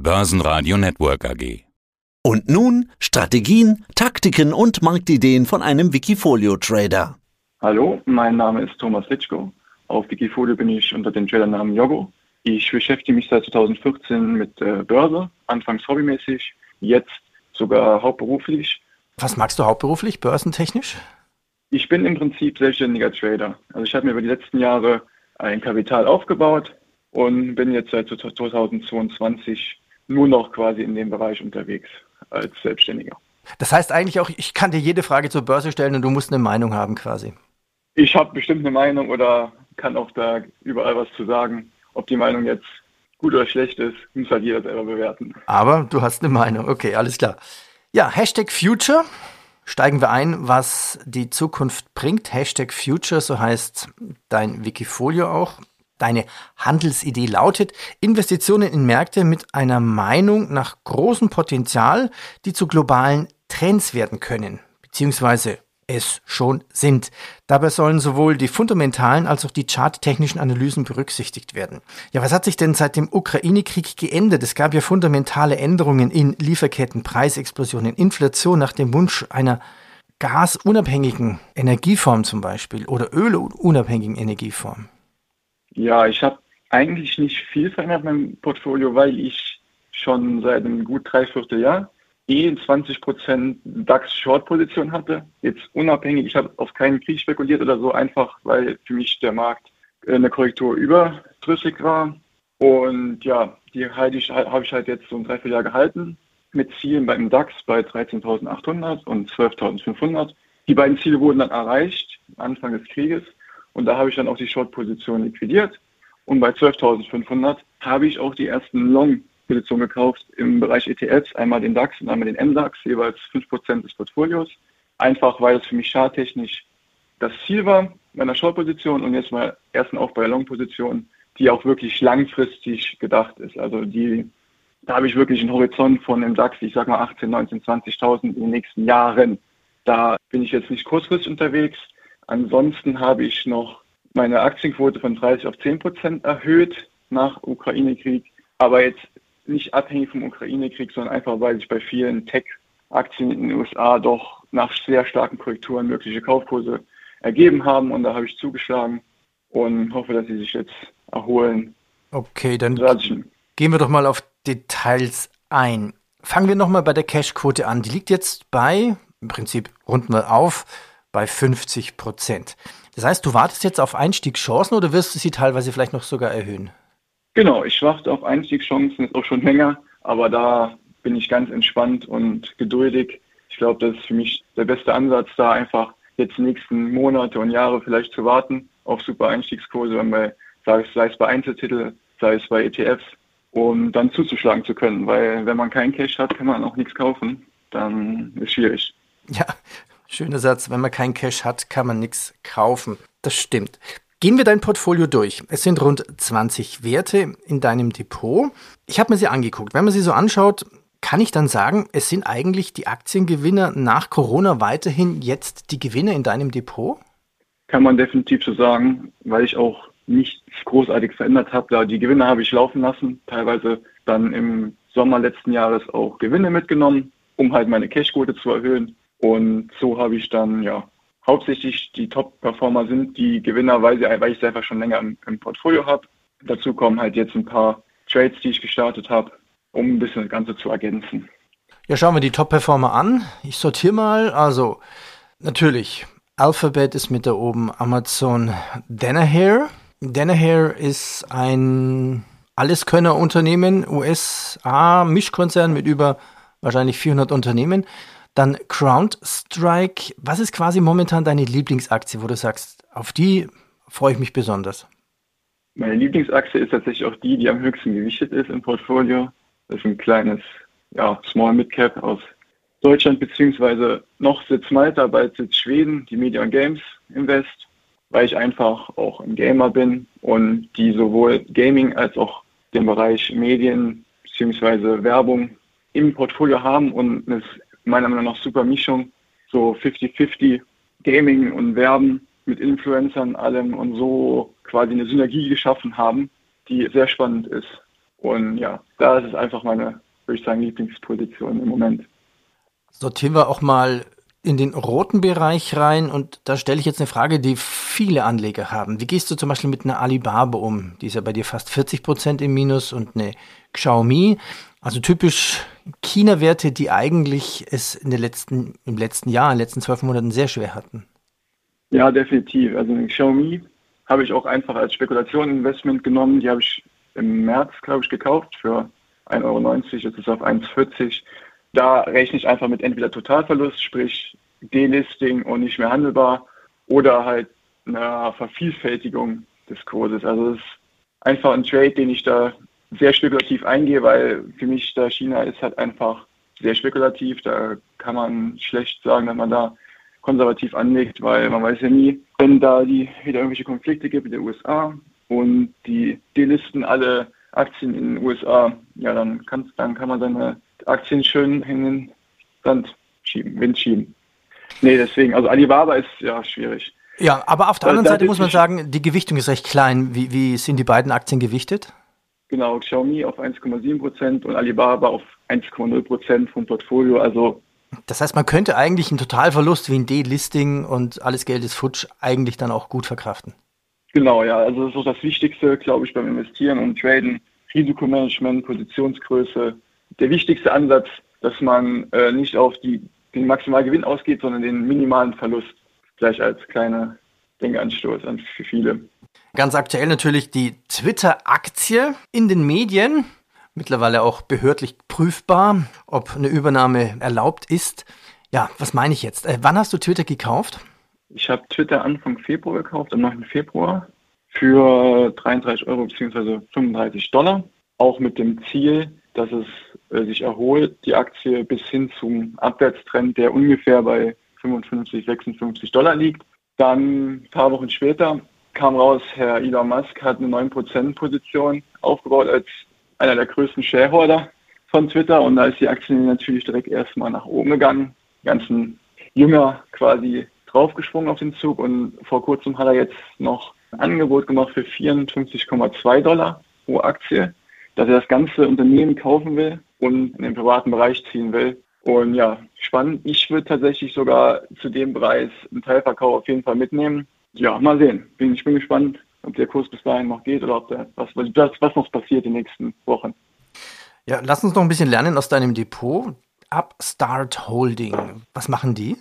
Börsenradio Network AG. Und nun Strategien, Taktiken und Marktideen von einem Wikifolio-Trader. Hallo, mein Name ist Thomas Litschko. Auf Wikifolio bin ich unter dem Tradernamen Yogo. Ich beschäftige mich seit 2014 mit äh, Börse, anfangs hobbymäßig, jetzt sogar hauptberuflich. Was magst du hauptberuflich, börsentechnisch? Ich bin im Prinzip selbstständiger Trader. Also ich habe mir über die letzten Jahre ein Kapital aufgebaut und bin jetzt seit 2022 nur noch quasi in dem Bereich unterwegs als Selbstständiger. Das heißt eigentlich auch, ich kann dir jede Frage zur Börse stellen und du musst eine Meinung haben quasi. Ich habe bestimmt eine Meinung oder kann auch da überall was zu sagen. Ob die Meinung jetzt gut oder schlecht ist, muss halt jeder selber bewerten. Aber du hast eine Meinung, okay, alles klar. Ja, Hashtag Future. Steigen wir ein, was die Zukunft bringt. Hashtag Future, so heißt dein Wikifolio auch. Deine Handelsidee lautet Investitionen in Märkte mit einer Meinung nach großem Potenzial, die zu globalen Trends werden können, beziehungsweise es schon sind. Dabei sollen sowohl die fundamentalen als auch die charttechnischen Analysen berücksichtigt werden. Ja, was hat sich denn seit dem Ukraine-Krieg geändert? Es gab ja fundamentale Änderungen in Lieferketten, Preisexplosionen, Inflation nach dem Wunsch einer gasunabhängigen Energieform zum Beispiel oder ölunabhängigen Energieform. Ja, ich habe eigentlich nicht viel verändert in meinem Portfolio, weil ich schon seit einem gut dreiviertel Jahr eh 20% DAX-Short-Position hatte. Jetzt unabhängig, ich habe auf keinen Krieg spekuliert oder so, einfach weil für mich der Markt eine Korrektur überdrüssig war. Und ja, die halte ich, habe ich halt jetzt so ein Dreivierteljahr gehalten mit Zielen beim DAX bei 13.800 und 12.500. Die beiden Ziele wurden dann erreicht, Anfang des Krieges. Und da habe ich dann auch die Short-Position liquidiert. Und bei 12.500 habe ich auch die ersten Long Position gekauft im Bereich ETFs, einmal den DAX und einmal den MDAX, jeweils 5% des Portfolios. Einfach weil es für mich charttechnisch das Ziel war meiner Short-Position und jetzt mal ersten auch bei der Long-Position, die auch wirklich langfristig gedacht ist. Also die, da habe ich wirklich einen Horizont von dem DAX, ich sage mal 18, 19, 20.000 in den nächsten Jahren. Da bin ich jetzt nicht kurzfristig unterwegs. Ansonsten habe ich noch meine Aktienquote von 30 auf 10 Prozent erhöht nach Ukraine-Krieg. Aber jetzt nicht abhängig vom Ukraine-Krieg, sondern einfach, weil sich bei vielen Tech-Aktien in den USA doch nach sehr starken Korrekturen mögliche Kaufkurse ergeben haben. Und da habe ich zugeschlagen und hoffe, dass sie sich jetzt erholen. Okay, dann gehen wir doch mal auf Details ein. Fangen wir nochmal bei der Cash-Quote an. Die liegt jetzt bei, im Prinzip runden wir auf, bei 50 Prozent. Das heißt, du wartest jetzt auf Einstiegschancen oder wirst du sie teilweise vielleicht noch sogar erhöhen? Genau, ich warte auf Einstiegschancen jetzt auch schon länger, aber da bin ich ganz entspannt und geduldig. Ich glaube, das ist für mich der beste Ansatz, da einfach jetzt die nächsten Monate und Jahre vielleicht zu warten auf super Einstiegskurse, wenn bei, sei es, sei es bei Einzeltitel, sei es bei ETFs, um dann zuzuschlagen zu können. Weil wenn man keinen Cash hat, kann man auch nichts kaufen. Dann ist es schwierig. Ja, schöner Satz. Wenn man keinen Cash hat, kann man nichts kaufen. Das stimmt. Gehen wir dein Portfolio durch. Es sind rund 20 Werte in deinem Depot. Ich habe mir sie angeguckt. Wenn man sie so anschaut, kann ich dann sagen, es sind eigentlich die Aktiengewinner nach Corona weiterhin jetzt die Gewinner in deinem Depot? Kann man definitiv so sagen, weil ich auch nichts großartig verändert habe. Da die Gewinne habe ich laufen lassen, teilweise dann im Sommer letzten Jahres auch Gewinne mitgenommen, um halt meine Cashquote zu erhöhen. Und so habe ich dann ja hauptsächlich die Top-Performer sind die Gewinner, weil, sie, weil ich es einfach schon länger im, im Portfolio habe. Dazu kommen halt jetzt ein paar Trades, die ich gestartet habe, um ein bisschen das Ganze zu ergänzen. Ja, schauen wir die Top-Performer an. Ich sortiere mal. Also, natürlich, Alphabet ist mit da oben, Amazon Danaher. Danaher ist ein Alleskönner-Unternehmen, USA-Mischkonzern mit über wahrscheinlich 400 Unternehmen. Dann CrowdStrike. Was ist quasi momentan deine Lieblingsaktie, wo du sagst, auf die freue ich mich besonders? Meine Lieblingsaktie ist tatsächlich auch die, die am höchsten gewichtet ist im Portfolio. Das ist ein kleines ja, Small Mid Cap aus Deutschland, beziehungsweise noch Sitz Malta, bald Sitz Schweden, die Media Games Invest, weil ich einfach auch ein Gamer bin und die sowohl Gaming als auch den Bereich Medien beziehungsweise Werbung im Portfolio haben und es meiner Meinung nach super Mischung, so 50-50 Gaming und Werben mit Influencern allem und so quasi eine Synergie geschaffen haben, die sehr spannend ist. Und ja, da ist es einfach meine, würde ich sagen, Lieblingsposition im Moment. Sortieren wir auch mal in den roten Bereich rein und da stelle ich jetzt eine Frage, die viele Anleger haben. Wie gehst du zum Beispiel mit einer Alibaba um? Die ist ja bei dir fast 40 Prozent im Minus und eine Xiaomi, also typisch China-Werte, die eigentlich es in den letzten, im letzten Jahr, in den letzten zwölf Monaten sehr schwer hatten. Ja, definitiv. Also eine Xiaomi habe ich auch einfach als Spekulationinvestment genommen. Die habe ich im März, glaube ich, gekauft für 1,90 Euro. Jetzt ist es auf 1,40 Da rechne ich einfach mit entweder Totalverlust, sprich Delisting und nicht mehr handelbar, oder halt einer Vervielfältigung des Kurses. Also es ist einfach ein Trade, den ich da sehr spekulativ eingehe, weil für mich da China ist halt einfach sehr spekulativ. Da kann man schlecht sagen, dass man da konservativ anlegt, weil man weiß ja nie, wenn da die wieder irgendwelche Konflikte gibt mit den USA und die delisten alle Aktien in den USA, ja, dann, kann, dann kann man seine Aktien schön in den Sand schieben, Wind schieben. Nee, deswegen, also Alibaba ist ja schwierig. Ja, aber auf der anderen Seite muss man sagen, die Gewichtung ist recht klein. Wie, wie sind die beiden Aktien gewichtet? Genau, Xiaomi auf 1,7 Prozent und Alibaba auf 1,0 Prozent vom Portfolio. Also das heißt, man könnte eigentlich einen Totalverlust wie ein D-Listing und alles Geld ist futsch eigentlich dann auch gut verkraften. Genau, ja. Also das ist auch das Wichtigste, glaube ich, beim Investieren und Traden. Risikomanagement, Positionsgröße. Der wichtigste Ansatz, dass man äh, nicht auf die, den Maximalgewinn ausgeht, sondern den minimalen Verlust. Gleich als kleiner Denkanstoß an viele. Ganz aktuell natürlich die Twitter-Aktie in den Medien mittlerweile auch behördlich prüfbar, ob eine Übernahme erlaubt ist. Ja, was meine ich jetzt? Äh, wann hast du Twitter gekauft? Ich habe Twitter Anfang Februar gekauft, am 9. Februar, für 33 Euro bzw. 35 Dollar. Auch mit dem Ziel, dass es äh, sich erholt, die Aktie bis hin zum Abwärtstrend, der ungefähr bei 55, 56 Dollar liegt. Dann ein paar Wochen später kam raus, Herr Elon Musk hat eine 9%-Position aufgebaut als einer der größten Shareholder von Twitter und da ist die Aktie natürlich direkt erstmal nach oben gegangen. Die ganzen Jünger quasi draufgesprungen auf den Zug und vor kurzem hat er jetzt noch ein Angebot gemacht für 54,2 Dollar pro Aktie, dass er das ganze Unternehmen kaufen will und in den privaten Bereich ziehen will. Und ja, spannend. Ich würde tatsächlich sogar zu dem Preis einen Teilverkauf auf jeden Fall mitnehmen. Ja, mal sehen. Bin, ich bin gespannt, ob der Kurs bis dahin noch geht oder ob der, was, was, was noch passiert in den nächsten Wochen. Ja, lass uns noch ein bisschen lernen aus deinem Depot. Upstart Holding. Was machen die?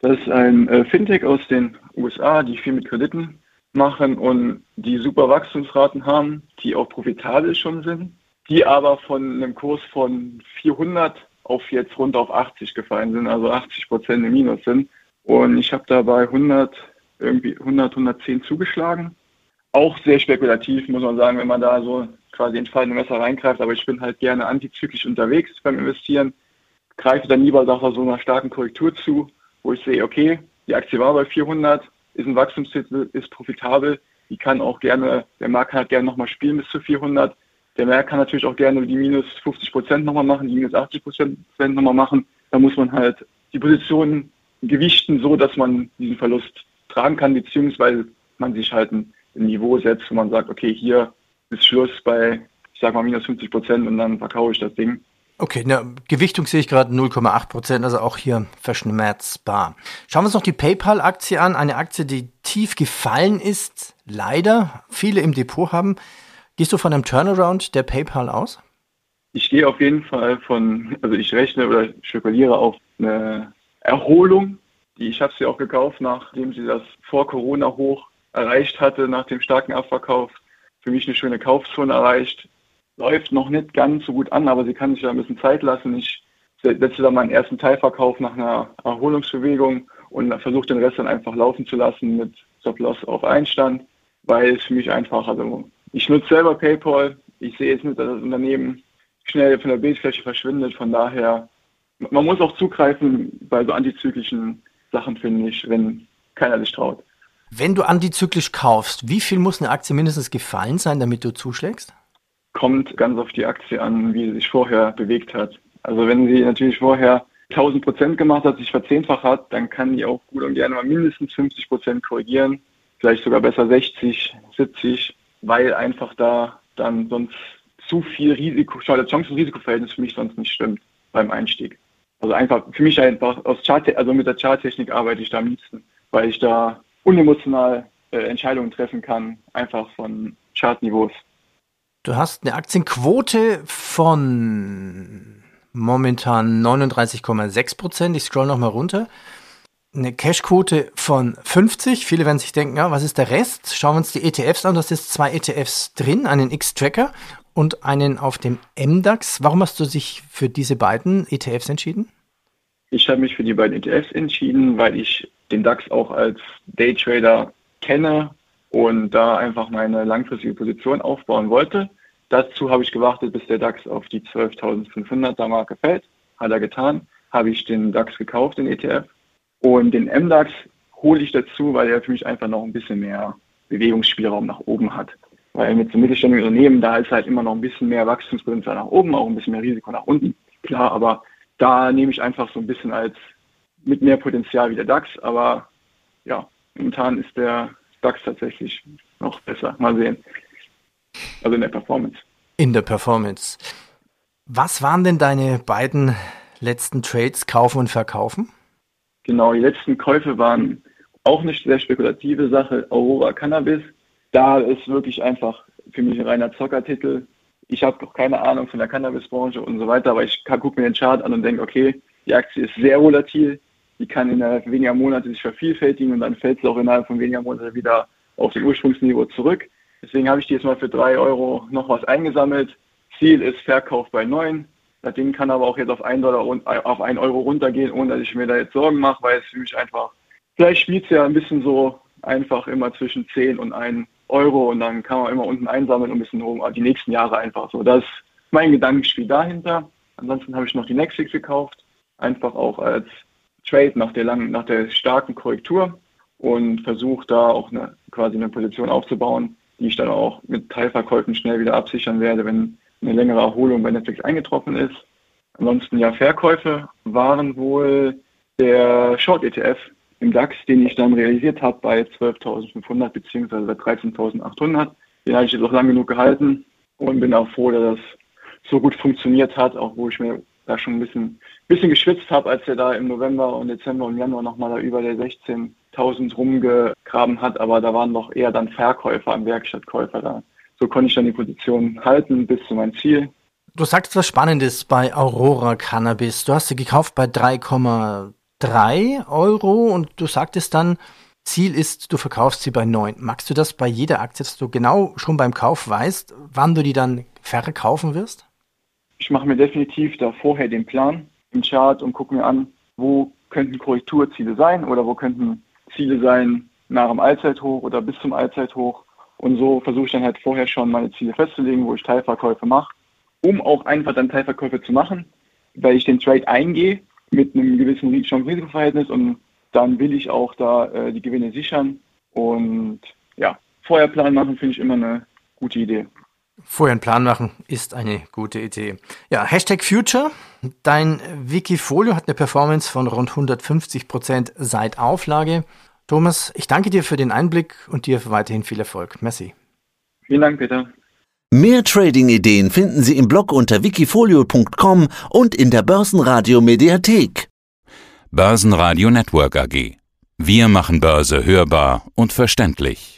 Das ist ein äh, Fintech aus den USA, die viel mit Krediten machen und die super Wachstumsraten haben, die auch profitabel schon sind, die aber von einem Kurs von 400 auf jetzt rund auf 80 gefallen sind, also 80 Prozent im Minus sind. Und ich habe dabei 100, irgendwie 100, 110 zugeschlagen auch sehr spekulativ, muss man sagen, wenn man da so quasi ins fallende Messer reingreift. Aber ich bin halt gerne antizyklisch unterwegs beim Investieren. Greife dann lieber nach so einer starken Korrektur zu, wo ich sehe, okay, die Aktie war bei 400, ist ein Wachstumstitel, ist profitabel. Die kann auch gerne, der Markt kann halt gerne nochmal spielen bis zu 400. Der Markt kann natürlich auch gerne die minus 50 Prozent nochmal machen, die minus 80 Prozent nochmal machen. Da muss man halt die Positionen gewichten, so dass man diesen Verlust tragen kann, beziehungsweise man sich halt ein ein Niveau setzt, wo man sagt, okay, hier ist Schluss bei, ich sag mal, minus 50 Prozent und dann verkaufe ich das Ding. Okay, ne, Gewichtung sehe ich gerade 0,8 Prozent, also auch hier verschmerzbar. Schauen wir uns noch die PayPal-Aktie an, eine Aktie, die tief gefallen ist, leider viele im Depot haben. Gehst du von einem Turnaround der PayPal aus? Ich gehe auf jeden Fall von, also ich rechne oder spekuliere auf eine Erholung. Ich habe sie auch gekauft, nachdem sie das vor Corona hoch erreicht hatte nach dem starken Abverkauf. Für mich eine schöne Kaufzone erreicht. Läuft noch nicht ganz so gut an, aber sie kann sich da ein bisschen Zeit lassen. Ich setze da meinen ersten Teilverkauf nach einer Erholungsbewegung und versuche den Rest dann einfach laufen zu lassen mit Stop-Loss auf Einstand, weil es für mich einfach, also ich nutze selber PayPal. Ich sehe jetzt nicht, dass das Unternehmen schnell von der Bildfläche verschwindet. Von daher, man muss auch zugreifen bei so antizyklischen Sachen, finde ich, wenn keiner sich traut. Wenn du antizyklisch kaufst, wie viel muss eine Aktie mindestens gefallen sein, damit du zuschlägst? Kommt ganz auf die Aktie an, wie sie sich vorher bewegt hat. Also wenn sie natürlich vorher 1000 Prozent gemacht hat, sich verzehnfacht hat, dann kann die auch gut und gerne mal mindestens 50 Prozent korrigieren. Vielleicht sogar besser 60, 70, weil einfach da dann sonst zu viel Risiko, das Chancen-Risikoverhältnis für mich sonst nicht stimmt beim Einstieg. Also einfach für mich einfach aus Chart, also mit der Charttechnik arbeite ich da am liebsten, weil ich da unemotional äh, Entscheidungen treffen kann, einfach von Chartniveaus. Du hast eine Aktienquote von momentan 39,6 Prozent. Ich scroll nochmal runter. Eine Cashquote von 50. Viele werden sich denken, ja, was ist der Rest? Schauen wir uns die ETFs an. Hast jetzt zwei ETFs drin, einen X-Tracker und einen auf dem MDAX. Warum hast du dich für diese beiden ETFs entschieden? Ich habe mich für die beiden ETFs entschieden, weil ich den DAX auch als Daytrader kenne und da einfach meine langfristige Position aufbauen wollte. Dazu habe ich gewartet, bis der DAX auf die 12.500er Marke fällt. Hat er getan. Habe ich den DAX gekauft, den ETF. Und den MDAX hole ich dazu, weil er für mich einfach noch ein bisschen mehr Bewegungsspielraum nach oben hat. Weil mit so mittelständigen Unternehmen, da ist halt immer noch ein bisschen mehr Wachstumspotenzial nach oben, auch ein bisschen mehr Risiko nach unten. Klar, aber da nehme ich einfach so ein bisschen als mit mehr Potenzial wie der DAX. Aber ja, momentan ist der DAX tatsächlich noch besser. Mal sehen. Also in der Performance. In der Performance. Was waren denn deine beiden letzten Trades, kaufen und verkaufen? Genau, die letzten Käufe waren auch eine sehr spekulative Sache. Aurora Cannabis. Da ist wirklich einfach für mich ein reiner Zockertitel. Ich habe auch keine Ahnung von der Cannabisbranche und so weiter, aber ich gucke mir den Chart an und denke, okay, die Aktie ist sehr volatil. Die kann innerhalb weniger Monate sich vervielfältigen und dann fällt sie auch innerhalb von weniger Monaten wieder auf den Ursprungsniveau zurück. Deswegen habe ich jetzt mal für drei Euro noch was eingesammelt. Ziel ist Verkauf bei neun. Das Ding kann aber auch jetzt auf einen Dollar und auf einen Euro runtergehen, ohne dass ich mir da jetzt Sorgen mache, weil es für mich einfach, vielleicht spielt es ja ein bisschen so einfach immer zwischen 10 und 1 Euro und dann kann man immer unten einsammeln und ein bisschen oben, die nächsten Jahre einfach so. Das ist mein Gedankenspiel dahinter. Ansonsten habe ich noch die Nexix gekauft, einfach auch als Trade nach der langen, nach der starken Korrektur und versuche da auch eine, quasi eine Position aufzubauen, die ich dann auch mit Teilverkäufen schnell wieder absichern werde, wenn eine längere Erholung bei Netflix eingetroffen ist. Ansonsten ja, Verkäufe waren wohl der Short ETF im DAX, den ich dann realisiert habe bei 12.500 bzw. bei 13.800. Den habe ich jetzt auch lang genug gehalten und bin auch froh, dass das so gut funktioniert hat, auch wo ich mir da schon ein bisschen, bisschen geschwitzt habe, als er da im November und Dezember und Januar nochmal da über der 16.000 rumgegraben hat, aber da waren doch eher dann Verkäufer am Werkstattkäufer da so konnte ich dann die Position halten bis zu meinem Ziel. Du sagst was Spannendes bei Aurora Cannabis. Du hast sie gekauft bei 3,3 Euro und du sagtest dann, Ziel ist, du verkaufst sie bei 9. Magst du das bei jeder Aktie, dass du genau schon beim Kauf weißt, wann du die dann verkaufen wirst? Ich mache mir definitiv da vorher den Plan im Chart und gucke mir an, wo könnten Korrekturziele sein oder wo könnten Ziele sein nach dem Allzeithoch oder bis zum Allzeithoch und so versuche ich dann halt vorher schon meine Ziele festzulegen, wo ich Teilverkäufe mache, um auch einfach dann Teilverkäufe zu machen, weil ich den Trade eingehe mit einem gewissen Chance-Risiko-Verhältnis und dann will ich auch da äh, die Gewinne sichern. Und ja, vorher Plan machen finde ich immer eine gute Idee. Vorher einen Plan machen ist eine gute Idee. Ja, Hashtag Future. Dein Wikifolio hat eine Performance von rund 150 Prozent seit Auflage. Thomas, ich danke dir für den Einblick und dir weiterhin viel Erfolg. Merci. Vielen Dank, Peter. Mehr Trading-Ideen finden Sie im Blog unter wikifolio.com und in der Börsenradio Mediathek. Börsenradio Network AG. Wir machen Börse hörbar und verständlich.